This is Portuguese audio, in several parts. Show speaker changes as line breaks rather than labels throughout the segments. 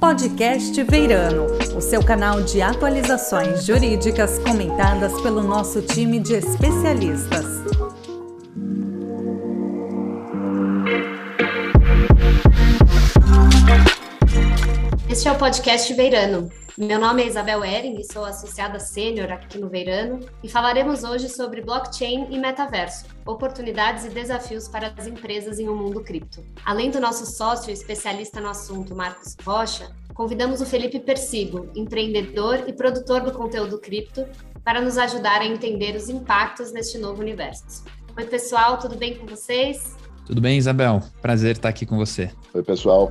Podcast Veirano, o seu canal de atualizações jurídicas comentadas pelo nosso time de especialistas.
Este é o Podcast Veirano. Meu nome é Isabel Ering, sou associada sênior aqui no Veirano e falaremos hoje sobre blockchain e metaverso, oportunidades e desafios para as empresas em um mundo cripto. Além do nosso sócio e especialista no assunto, Marcos Rocha, convidamos o Felipe Persigo, empreendedor e produtor do conteúdo cripto, para nos ajudar a entender os impactos neste novo universo. Oi, pessoal, tudo bem com vocês?
Tudo bem, Isabel? Prazer estar aqui com você.
Oi, pessoal.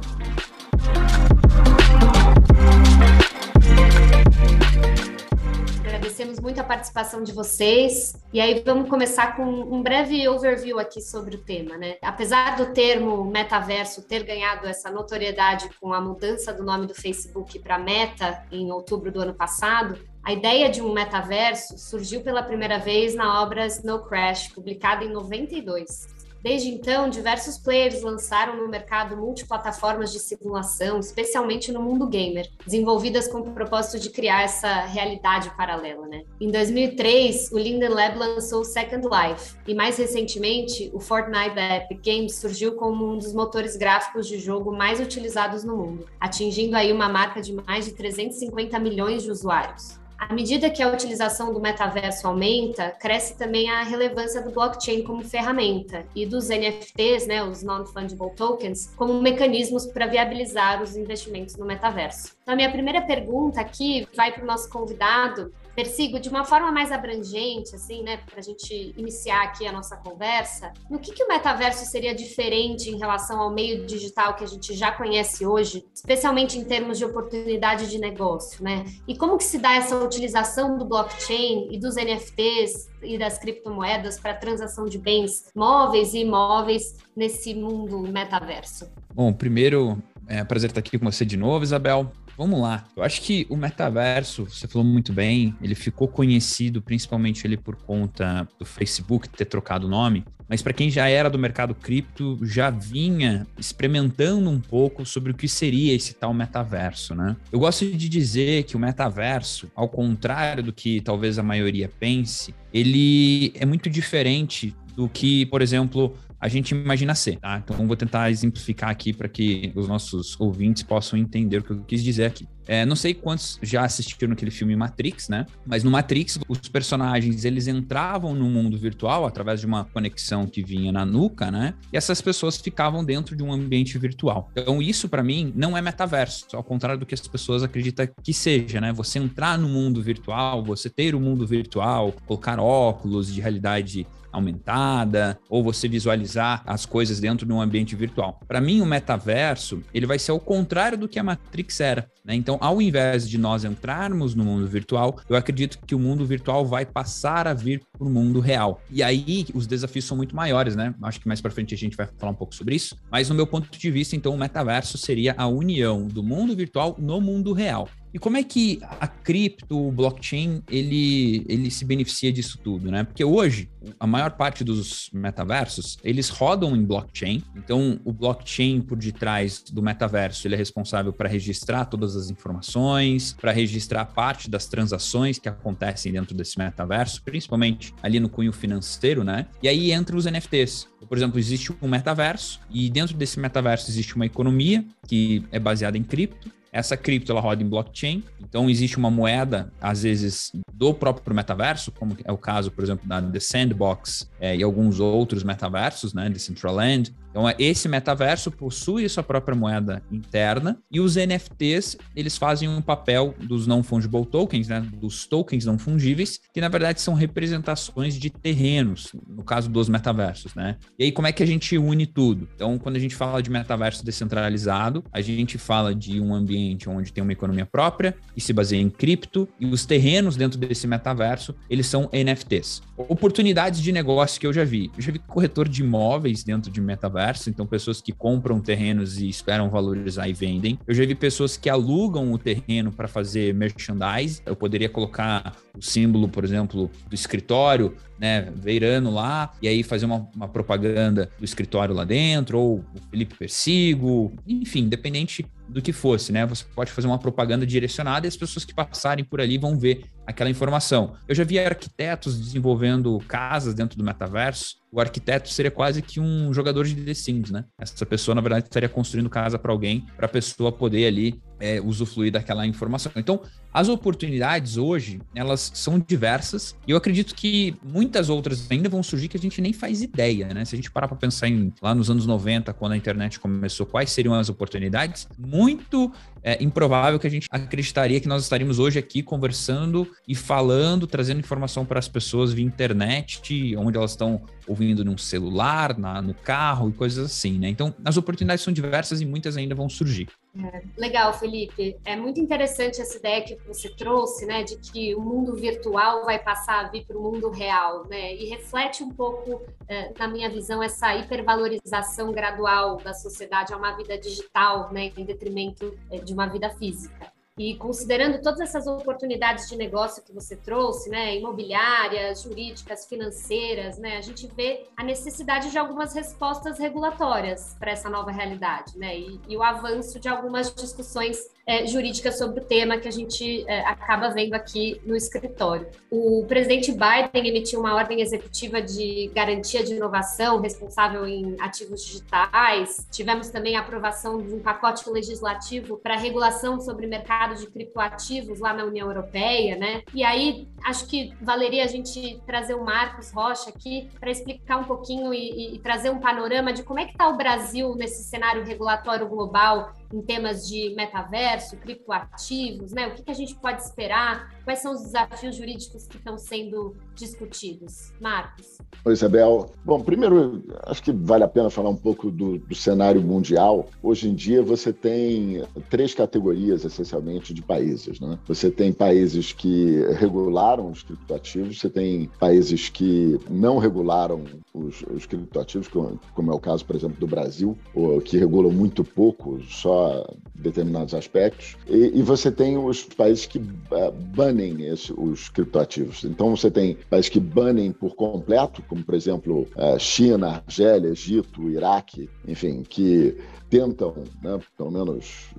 Agradecemos muito a participação de vocês. E aí vamos começar com um breve overview aqui sobre o tema, né? Apesar do termo metaverso ter ganhado essa notoriedade com a mudança do nome do Facebook para Meta em outubro do ano passado, a ideia de um metaverso surgiu pela primeira vez na obra Snow Crash, publicada em 92. Desde então, diversos players lançaram no mercado multiplataformas de simulação, especialmente no mundo gamer, desenvolvidas com o propósito de criar essa realidade paralela. Né? Em 2003, o Linden Lab lançou Second Life, e mais recentemente, o Fortnite da Epic Games surgiu como um dos motores gráficos de jogo mais utilizados no mundo, atingindo aí uma marca de mais de 350 milhões de usuários. À medida que a utilização do metaverso aumenta, cresce também a relevância do blockchain como ferramenta e dos NFTs, né, os non-fungible tokens, como mecanismos para viabilizar os investimentos no metaverso. Então, a minha primeira pergunta aqui vai para o nosso convidado, persigo de uma forma mais abrangente, assim, né, para a gente iniciar aqui a nossa conversa, no que, que o metaverso seria diferente em relação ao meio digital que a gente já conhece hoje, especialmente em termos de oportunidade de negócio, né? E como que se dá essa utilização do blockchain e dos NFTs e das criptomoedas para transação de bens móveis e imóveis nesse mundo metaverso?
Bom, primeiro, é prazer estar aqui com você de novo, Isabel. Vamos lá. Eu acho que o metaverso, você falou muito bem, ele ficou conhecido principalmente ele por conta do Facebook ter trocado o nome, mas para quem já era do mercado cripto, já vinha experimentando um pouco sobre o que seria esse tal metaverso, né? Eu gosto de dizer que o metaverso, ao contrário do que talvez a maioria pense, ele é muito diferente do que, por exemplo, a gente imagina ser, tá? Então vou tentar exemplificar aqui para que os nossos ouvintes possam entender o que eu quis dizer aqui. É, não sei quantos já assistiram aquele filme Matrix, né? Mas no Matrix, os personagens, eles entravam no mundo virtual através de uma conexão que vinha na nuca, né? E essas pessoas ficavam dentro de um ambiente virtual. Então isso, para mim, não é metaverso, ao contrário do que as pessoas acreditam que seja, né? Você entrar no mundo virtual, você ter o mundo virtual, colocar óculos de realidade aumentada, ou você visualizar as coisas dentro de um ambiente virtual. Para mim, o metaverso, ele vai ser o contrário do que a Matrix era. Né? Então, ao invés de nós entrarmos no mundo virtual, eu acredito que o mundo virtual vai passar a vir para o mundo real. E aí, os desafios são muito maiores, né? Acho que mais para frente a gente vai falar um pouco sobre isso. Mas, no meu ponto de vista, então, o metaverso seria a união do mundo virtual no mundo real. E como é que a cripto, o blockchain, ele, ele se beneficia disso tudo, né? Porque hoje, a maior parte dos metaversos, eles rodam em blockchain. Então, o blockchain por detrás do metaverso, ele é responsável para registrar todas as informações, para registrar parte das transações que acontecem dentro desse metaverso, principalmente ali no cunho financeiro, né? E aí entra os NFTs. Por exemplo, existe um metaverso e dentro desse metaverso existe uma economia que é baseada em cripto essa cripto ela roda em blockchain, então existe uma moeda, às vezes, do próprio metaverso, como é o caso, por exemplo, da The Sandbox é, e alguns outros metaversos, né, Decentraland, então, é, esse metaverso possui sua própria moeda interna e os NFTs, eles fazem um papel dos não fungible tokens, né, dos tokens não fungíveis, que na verdade são representações de terrenos, no caso dos metaversos, né? E aí como é que a gente une tudo? Então, quando a gente fala de metaverso descentralizado, a gente fala de um ambiente onde tem uma economia própria e se baseia em cripto e os terrenos dentro desse metaverso, eles são NFTs. Oportunidades de negócio que eu já vi. Eu já vi corretor de imóveis dentro de metaverso metaverso, então pessoas que compram terrenos e esperam valorizar e vendem. Eu já vi pessoas que alugam o terreno para fazer merchandise. Eu poderia colocar o símbolo, por exemplo, do escritório, né, Veirano lá, e aí fazer uma, uma propaganda do escritório lá dentro, ou o Felipe Persigo, enfim, independente do que fosse, né? Você pode fazer uma propaganda direcionada e as pessoas que passarem por ali vão ver aquela informação. Eu já vi arquitetos desenvolvendo casas dentro do metaverso. O arquiteto seria quase que um jogador de The Sims, né? Essa pessoa, na verdade, estaria construindo casa para alguém, para a pessoa poder ali é, usufruir daquela informação. Então, as oportunidades hoje, elas são diversas e eu acredito que muitas outras ainda vão surgir que a gente nem faz ideia, né? Se a gente parar para pensar em lá nos anos 90, quando a internet começou, quais seriam as oportunidades, muito é improvável que a gente acreditaria que nós estaríamos hoje aqui conversando e falando, trazendo informação para as pessoas via internet, onde elas estão ouvindo num celular, na, no carro e coisas assim, né? Então, as oportunidades são diversas e muitas ainda vão surgir.
É, legal, Felipe. É muito interessante essa ideia que você trouxe, né, de que o mundo virtual vai passar a vir para o mundo real, né? E reflete um pouco, é, na minha visão, essa hipervalorização gradual da sociedade a uma vida digital, né, em detrimento é, de uma vida física. E considerando todas essas oportunidades de negócio que você trouxe, né, imobiliárias, jurídicas, financeiras, né, a gente vê a necessidade de algumas respostas regulatórias para essa nova realidade, né, e, e o avanço de algumas discussões é, jurídicas sobre o tema que a gente é, acaba vendo aqui no escritório. O presidente Biden emitiu uma ordem executiva de garantia de inovação responsável em ativos digitais. Tivemos também a aprovação de um pacote legislativo para regulação sobre mercado de criptoativos lá na União Europeia, né? E aí acho que valeria a gente trazer o Marcos Rocha aqui para explicar um pouquinho e, e trazer um panorama de como é que está o Brasil nesse cenário regulatório global em temas de metaverso, criptoativos, né? O que, que a gente pode esperar? Quais são os desafios jurídicos que estão sendo discutidos? Marcos.
Oi, Isabel. Bom, primeiro, acho que vale a pena falar um pouco do, do cenário mundial. Hoje em dia, você tem três categorias, essencialmente, de países. Né? Você tem países que regularam os criptoativos, você tem países que não regularam os, os criptoativos, como, como, é o caso, por exemplo, do Brasil, que regulam muito pouco, só determinados aspectos. E, e você tem os países que uh, banem esse, os criptoativos. Então, você tem países que banem por completo, como, por exemplo, uh, China, Argélia, Egito, Iraque, enfim, que tentam, né, pelo menos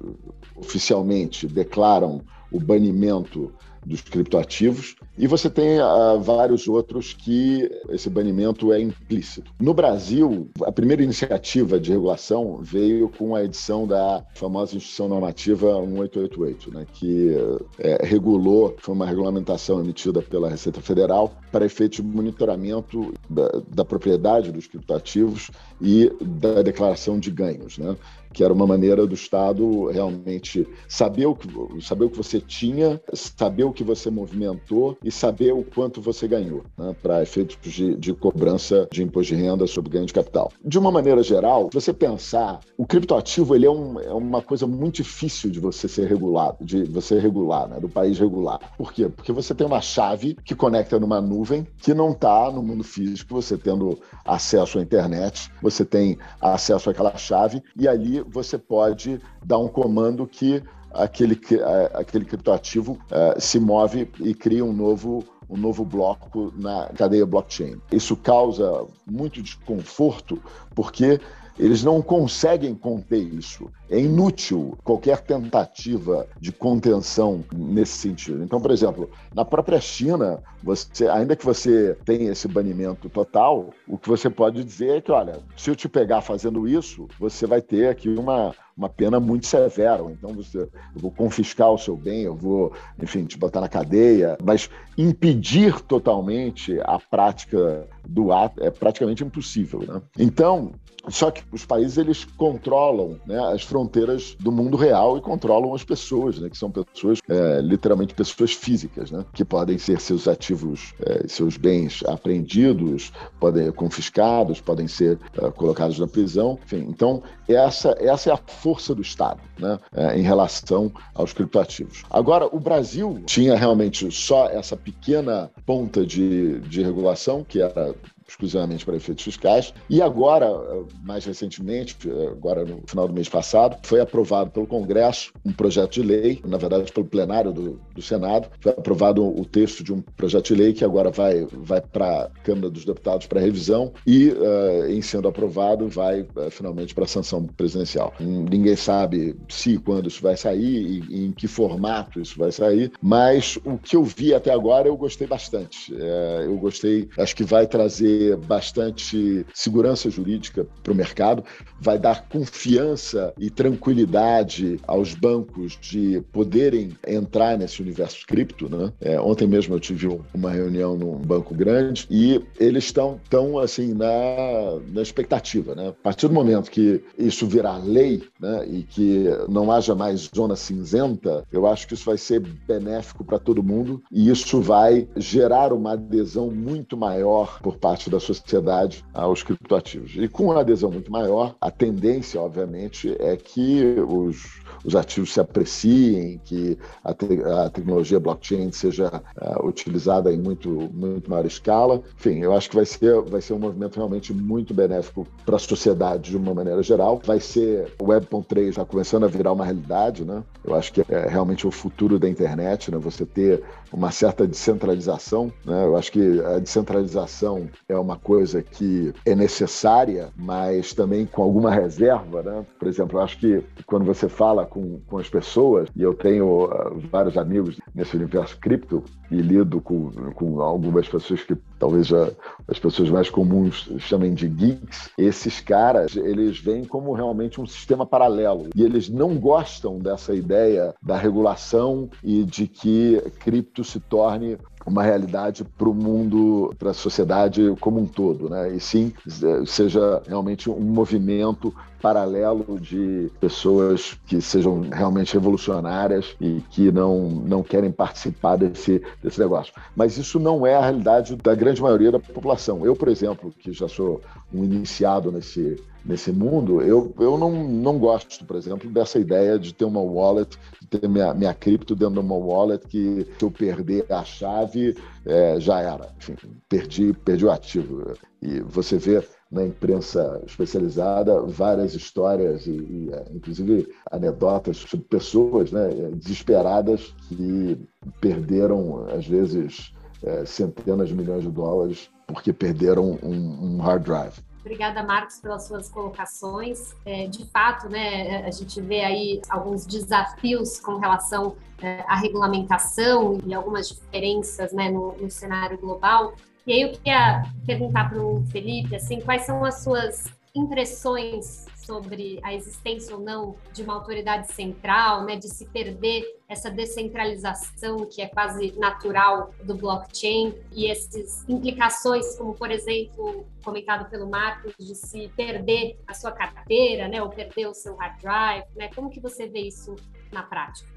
oficialmente, declaram o banimento dos criptoativos, e você tem uh, vários outros que esse banimento é implícito. No Brasil, a primeira iniciativa de regulação veio com a edição da famosa Instituição Normativa 1888, né, que é, regulou, foi uma regulamentação emitida pela Receita Federal para efeito de monitoramento da, da propriedade dos criptoativos e da declaração de ganhos. Né? Que era uma maneira do Estado realmente saber o que, saber o que você tinha, saber o que você movimentou e saber o quanto você ganhou, né, para efeitos de, de, cobrança de imposto de renda sobre ganho de capital. De uma maneira geral, se você pensar, o criptoativo ele é, um, é uma coisa muito difícil de você ser regulado, de você regular, né, do país regular. Por quê? Porque você tem uma chave que conecta numa nuvem que não está no mundo físico, você tendo acesso à internet, você tem acesso àquela chave e ali você pode dar um comando que aquele, aquele criptoativo uh, se move e cria um novo um novo bloco na cadeia blockchain. Isso causa muito desconforto porque eles não conseguem conter isso. É inútil qualquer tentativa de contenção nesse sentido. Então, por exemplo, na própria China, você, ainda que você tenha esse banimento total, o que você pode dizer é que, olha, se eu te pegar fazendo isso, você vai ter aqui uma, uma pena muito severa. Então, você, eu vou confiscar o seu bem, eu vou, enfim, te botar na cadeia. Mas impedir totalmente a prática do ato é praticamente impossível. Né? Então, só que os países eles controlam né, as fronteiras do mundo real e controlam as pessoas, né, que são pessoas, é, literalmente pessoas físicas, né, que podem ser seus ativos, é, seus bens apreendidos, podem confiscados, podem ser é, colocados na prisão. Enfim, então, essa, essa é a força do Estado né, é, em relação aos criptoativos. Agora, o Brasil tinha realmente só essa pequena ponta de, de regulação, que era exclusivamente para efeitos fiscais. E agora, mais recentemente, agora no final do mês passado, foi aprovado pelo Congresso um projeto de lei, na verdade pelo plenário do, do Senado, foi aprovado o texto de um projeto de lei que agora vai, vai para a Câmara dos Deputados para revisão e, uh, em sendo aprovado, vai uh, finalmente para a sanção presidencial. Ninguém sabe se e quando isso vai sair e, em que formato isso vai sair, mas o que eu vi até agora eu gostei bastante. É, eu gostei, acho que vai trazer bastante segurança jurídica para o mercado, vai dar confiança e tranquilidade aos bancos de poderem entrar nesse universo cripto. Né? É, ontem mesmo eu tive uma reunião num banco grande e eles estão tão assim na, na expectativa. Né? A partir do momento que isso virar lei né, e que não haja mais zona cinzenta, eu acho que isso vai ser benéfico para todo mundo e isso vai gerar uma adesão muito maior por parte da sociedade aos criptoativos. E com uma adesão muito maior, a tendência, obviamente, é que os os ativos se apreciem, que a, te a tecnologia blockchain seja uh, utilizada em muito, muito maior escala. Enfim, eu acho que vai ser, vai ser um movimento realmente muito benéfico para a sociedade de uma maneira geral. Vai ser, o Web.3 está começando a virar uma realidade, né? Eu acho que é realmente o futuro da internet, né? Você ter uma certa descentralização, né? Eu acho que a descentralização é uma coisa que é necessária, mas também com alguma reserva, né? Por exemplo, eu acho que quando você fala com, com as pessoas, e eu tenho uh, vários amigos nesse universo cripto e lido com, com algumas pessoas que talvez já, as pessoas mais comuns chamem de geeks, esses caras, eles veem como realmente um sistema paralelo e eles não gostam dessa ideia da regulação e de que cripto se torne uma realidade para o mundo, para a sociedade como um todo, né? E sim seja realmente um movimento paralelo de pessoas que sejam realmente revolucionárias e que não, não querem participar desse, desse negócio. Mas isso não é a realidade da grande maioria da população. Eu, por exemplo, que já sou um iniciado nesse, nesse mundo, eu, eu não, não gosto, por exemplo, dessa ideia de ter uma wallet, de ter minha, minha cripto dentro de uma wallet que se eu perder a chave, é, já era. Enfim, perdi, perdi o ativo. E você vê na imprensa especializada várias histórias e, e é, inclusive anedotas sobre pessoas né, desesperadas que perderam às vezes é, centenas de milhões de dólares porque perderam um, um hard drive.
Obrigada, Marcos, pelas suas colocações. É, de fato, né, a gente vê aí alguns desafios com relação é, à regulamentação e algumas diferenças né, no, no cenário global. E aí eu queria perguntar para o Felipe, assim, quais são as suas impressões sobre a existência ou não de uma autoridade central, né, de se perder essa descentralização que é quase natural do blockchain e essas implicações, como por exemplo comentado pelo Marcos, de se perder a sua carteira, né, ou perder o seu hard drive, né, como que você vê isso na prática?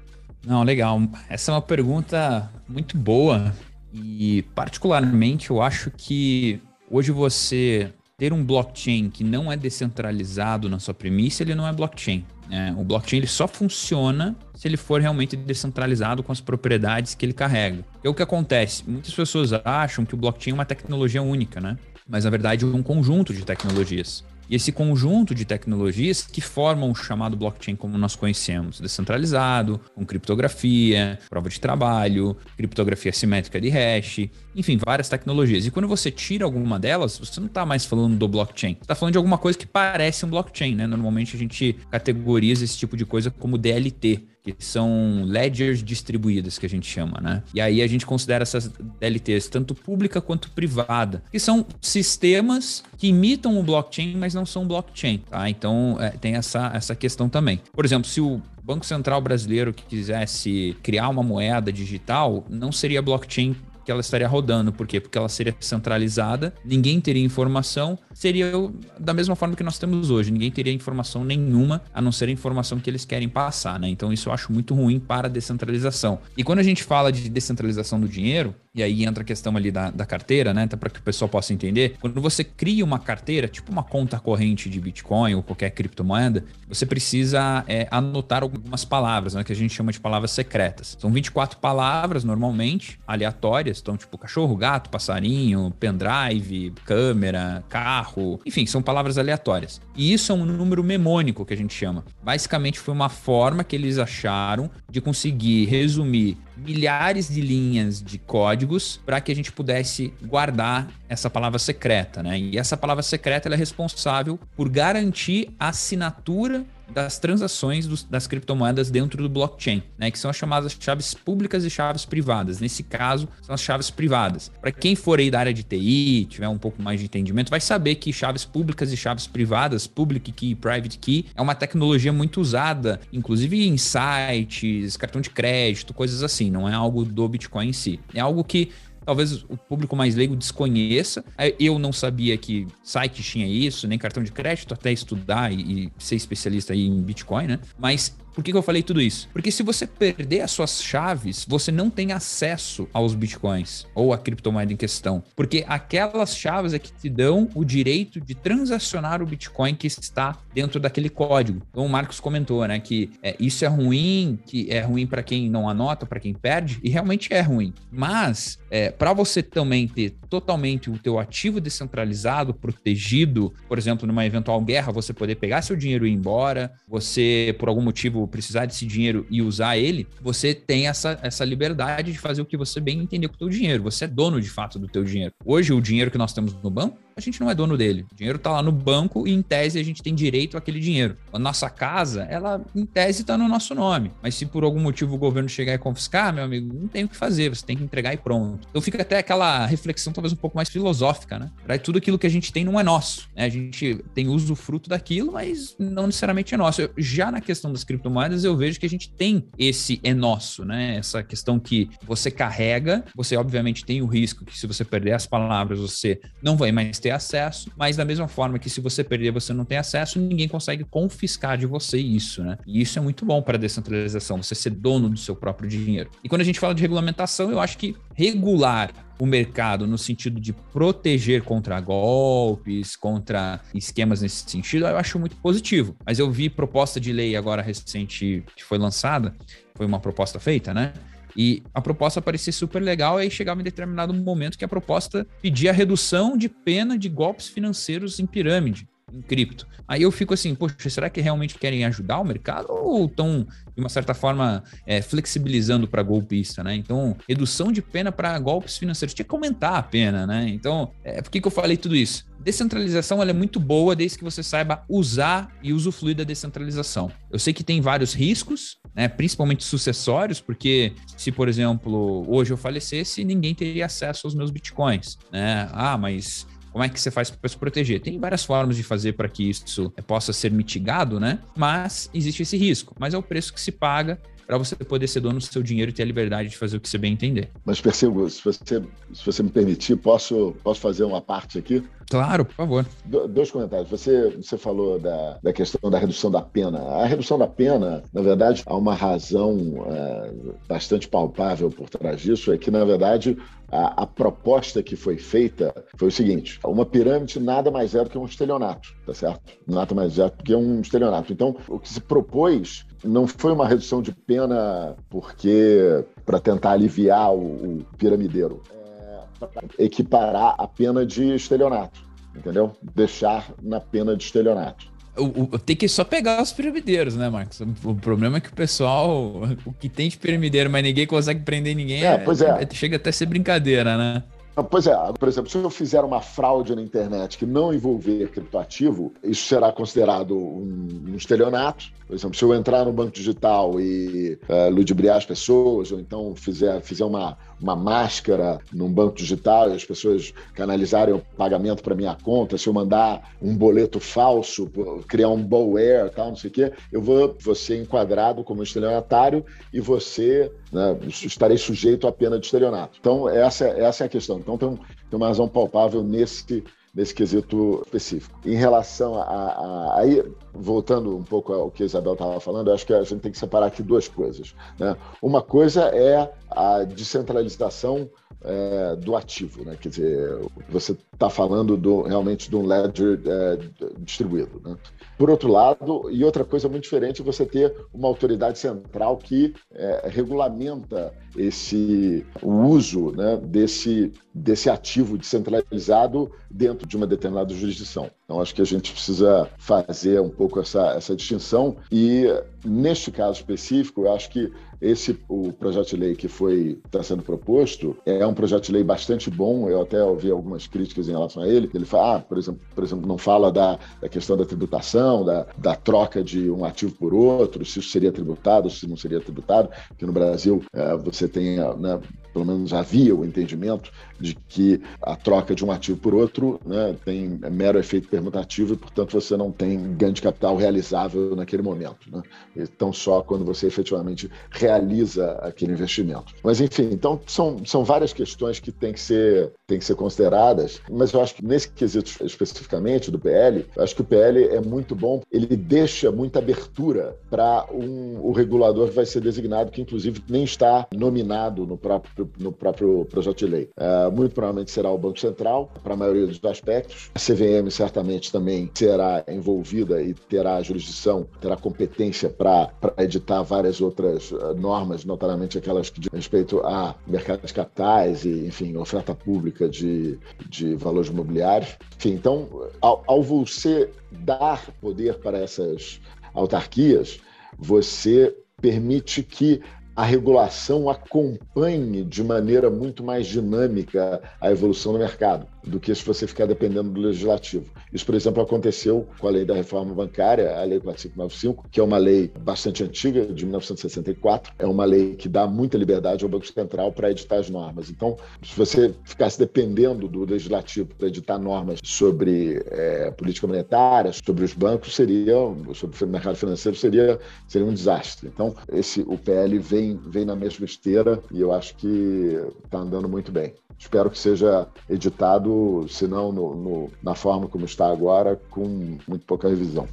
Não, legal. Essa é uma pergunta muito boa e particularmente eu acho que hoje você ter um blockchain que não é descentralizado na sua premissa, ele não é blockchain. É, o blockchain ele só funciona se ele for realmente descentralizado com as propriedades que ele carrega. É o que acontece. Muitas pessoas acham que o blockchain é uma tecnologia única, né? Mas na verdade é um conjunto de tecnologias. E esse conjunto de tecnologias que formam o chamado blockchain como nós conhecemos, descentralizado, com criptografia, prova de trabalho, criptografia simétrica de hash, enfim, várias tecnologias. E quando você tira alguma delas, você não está mais falando do blockchain. Está falando de alguma coisa que parece um blockchain, né? Normalmente a gente categoriza esse tipo de coisa como DLT, que são ledgers distribuídas, que a gente chama, né? E aí a gente considera essas DLTs tanto pública quanto privada, que são sistemas que imitam o blockchain, mas não são blockchain, tá? Então é, tem essa, essa questão também. Por exemplo, se o Banco Central brasileiro quisesse criar uma moeda digital, não seria blockchain que ela estaria rodando. Por quê? Porque ela seria centralizada, ninguém teria informação, seria da mesma forma que nós temos hoje, ninguém teria informação nenhuma, a não ser a informação que eles querem passar, né? Então isso eu acho muito ruim para a descentralização. E quando a gente fala de descentralização do dinheiro, e aí entra a questão ali da, da carteira, né? Até para que o pessoal possa entender. Quando você cria uma carteira, tipo uma conta corrente de Bitcoin ou qualquer criptomoeda, você precisa é, anotar algumas palavras, né? Que a gente chama de palavras secretas. São 24 palavras, normalmente, aleatórias aleatórias. Então, tipo, cachorro, gato, passarinho, pendrive, câmera, carro. Enfim, são palavras aleatórias. E isso é um número memônico que a gente chama. Basicamente, foi uma forma que eles acharam de conseguir resumir milhares de linhas de códigos para que a gente pudesse guardar essa palavra secreta, né? E essa palavra secreta é responsável por garantir a assinatura das transações dos, das criptomoedas dentro do blockchain, né, que são as chamadas chaves públicas e chaves privadas. Nesse caso, são as chaves privadas. Para quem for aí da área de TI, tiver um pouco mais de entendimento, vai saber que chaves públicas e chaves privadas, public key e private key, é uma tecnologia muito usada, inclusive em sites, cartão de crédito, coisas assim. Não é algo do Bitcoin em si. É algo que talvez o público mais leigo desconheça. Eu não sabia que site tinha isso, nem cartão de crédito, até estudar e, e ser especialista em Bitcoin, né? Mas por que, que eu falei tudo isso? Porque se você perder as suas chaves, você não tem acesso aos bitcoins ou à criptomoeda em questão. Porque aquelas chaves é que te dão o direito de transacionar o bitcoin que está dentro daquele código. Então o Marcos comentou, né, que é, isso é ruim, que é ruim para quem não anota, para quem perde, e realmente é ruim. Mas é, para você também ter totalmente o teu ativo descentralizado, protegido, por exemplo, numa eventual guerra, você poder pegar seu dinheiro e ir embora, você por algum motivo precisar desse dinheiro e usar ele, você tem essa, essa liberdade de fazer o que você bem entender com o teu dinheiro. Você é dono de fato do teu dinheiro. Hoje, o dinheiro que nós temos no banco a gente não é dono dele. O dinheiro está lá no banco e, em tese, a gente tem direito àquele dinheiro. A nossa casa, ela, em tese, está no nosso nome. Mas se por algum motivo o governo chegar e confiscar, meu amigo, não tem o que fazer, você tem que entregar e pronto. Então fica até aquela reflexão, talvez um pouco mais filosófica, né? Tudo aquilo que a gente tem não é nosso. Né? A gente tem uso fruto daquilo, mas não necessariamente é nosso. Eu, já na questão das criptomoedas, eu vejo que a gente tem esse é nosso, né? Essa questão que você carrega, você obviamente tem o risco que se você perder as palavras, você não vai mais ter acesso, mas da mesma forma que se você perder, você não tem acesso, ninguém consegue confiscar de você isso, né? E isso é muito bom para descentralização, você ser dono do seu próprio dinheiro. E quando a gente fala de regulamentação, eu acho que regular o mercado no sentido de proteger contra golpes, contra esquemas nesse sentido, eu acho muito positivo. Mas eu vi proposta de lei agora recente que foi lançada, foi uma proposta feita, né? E a proposta parecia super legal, aí chegava em determinado momento que a proposta pedia a redução de pena de golpes financeiros em pirâmide, em cripto. Aí eu fico assim, poxa, será que realmente querem ajudar o mercado ou estão, de uma certa forma, é, flexibilizando para golpista, né? Então, redução de pena para golpes financeiros. Tinha que aumentar a pena, né? Então, é, por que, que eu falei tudo isso? Descentralização ela é muito boa desde que você saiba usar e usufruir da descentralização. Eu sei que tem vários riscos, né, principalmente sucessórios, porque se, por exemplo, hoje eu falecesse, ninguém teria acesso aos meus bitcoins. Né? Ah, mas como é que você faz para se proteger? Tem várias formas de fazer para que isso possa ser mitigado, né? Mas existe esse risco. Mas é o preço que se paga para você poder ser dono do seu dinheiro e ter a liberdade de fazer o que você bem entender.
Mas percebo, se você, se você me permitir, posso, posso fazer uma parte aqui?
Claro, por favor.
Do, dois comentários. Você, você falou da, da questão da redução da pena. A redução da pena, na verdade, há uma razão é, bastante palpável por trás disso, é que, na verdade, a, a, proposta que foi feita foi o seguinte: uma pirâmide nada mais é do que um estelionato, tá certo? Nada mais é do que um estelionato. Então, o que se propôs não foi uma redução de pena porque para tentar aliviar o, o piramideiro, é para equiparar a pena de estelionato, entendeu? Deixar na pena de estelionato.
O, o, tem que só pegar os piramideiros, né, Marcos? O problema é que o pessoal, o que tem de piramideiro, mas ninguém consegue prender ninguém,
é, pois é.
é chega até a ser brincadeira, né?
Pois é, por exemplo, se eu fizer uma fraude na internet que não envolver criptoativo, isso será considerado um, um estelionato. Por exemplo, se eu entrar no banco digital e uh, ludibriar as pessoas, ou então fizer, fizer uma, uma máscara num banco digital e as pessoas canalizarem o pagamento para minha conta, se eu mandar um boleto falso, criar um bowware, tal, não sei o quê, eu vou, vou ser enquadrado como estelionatário e você né, estarei sujeito à pena de estelionato. Então, essa, essa é a questão. Então, tem, um, tem uma razão palpável nesse nesse quesito específico. Em relação a, a, aí voltando um pouco ao que a Isabel estava falando, acho que a gente tem que separar aqui duas coisas. Né? Uma coisa é a descentralização é, do ativo, né? Quer dizer, você está falando do, realmente de um ledger é, distribuído, né? Por outro lado, e outra coisa muito diferente é você ter uma autoridade central que é, regulamenta esse o uso né, desse, desse ativo descentralizado dentro de uma determinada jurisdição. Então, acho que a gente precisa fazer um pouco essa, essa distinção. E, neste caso específico, eu acho que esse o projeto de lei que foi está sendo proposto é um projeto de lei bastante bom. Eu até ouvi algumas críticas em relação a ele. Ele fala, ah, por exemplo, por exemplo, não fala da, da questão da tributação, da, da troca de um ativo por outro, se isso seria tributado, se não seria tributado. Porque no Brasil é, você tem, né, pelo menos havia o entendimento de que a troca de um ativo por outro né, tem mero efeito permutativo e, portanto, você não tem ganho de capital realizável naquele momento. Né? Então, só quando você efetivamente realiza aquele investimento. Mas, enfim, então são, são várias questões que têm que, ser, têm que ser consideradas, mas eu acho que nesse quesito especificamente do PL, acho que o PL é muito bom, ele deixa muita abertura para um, o regulador que vai ser designado, que inclusive nem está nominado no próprio, no próprio projeto de lei. É, muito provavelmente será o Banco Central, para a maioria dos aspectos. A CVM certamente também será envolvida e terá jurisdição, terá competência para editar várias outras uh, normas, notadamente aquelas que dizem respeito a mercado de capitais e, enfim, oferta pública de, de valores imobiliários. Enfim, então, ao, ao você dar poder para essas autarquias, você permite que a regulação acompanhe de maneira muito mais dinâmica a evolução do mercado do que se você ficar dependendo do legislativo. Isso, por exemplo, aconteceu com a lei da reforma bancária, a lei 4595, que é uma lei bastante antiga, de 1964. É uma lei que dá muita liberdade ao Banco Central para editar as normas. Então, se você ficasse dependendo do legislativo para editar normas sobre é, política monetária, sobre os bancos, seria, sobre o mercado financeiro, seria, seria um desastre. Então, esse, o PL vem, vem na mesma esteira e eu acho que está andando muito bem. Espero que seja editado, se não no, no, na forma como está agora, com muito pouca revisão.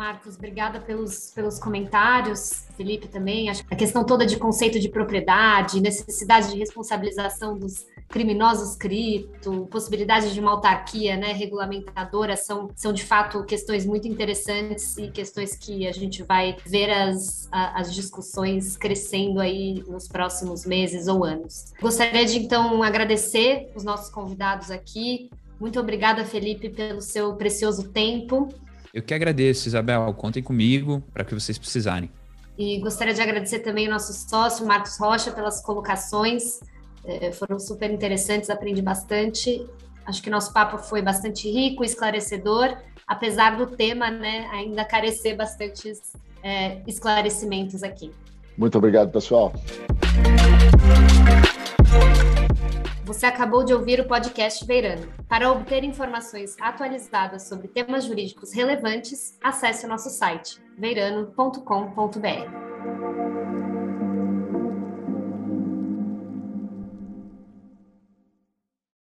Marcos, obrigada pelos, pelos comentários. Felipe também. A questão toda de conceito de propriedade, necessidade de responsabilização dos criminosos cripto, possibilidade de uma autarquia né, regulamentadora são, são de fato questões muito interessantes e questões que a gente vai ver as, as discussões crescendo aí nos próximos meses ou anos. Gostaria de então agradecer os nossos convidados aqui. Muito obrigada, Felipe, pelo seu precioso tempo.
Eu que agradeço, Isabel. Contem comigo para que vocês precisarem.
E gostaria de agradecer também o nosso sócio, Marcos Rocha, pelas colocações. É, foram super interessantes, aprendi bastante. Acho que nosso papo foi bastante rico, esclarecedor, apesar do tema né, ainda carecer bastantes é, esclarecimentos aqui.
Muito obrigado, pessoal.
Você acabou de ouvir o podcast Veirano. Para obter informações atualizadas sobre temas jurídicos relevantes, acesse o nosso site veirano.com.br.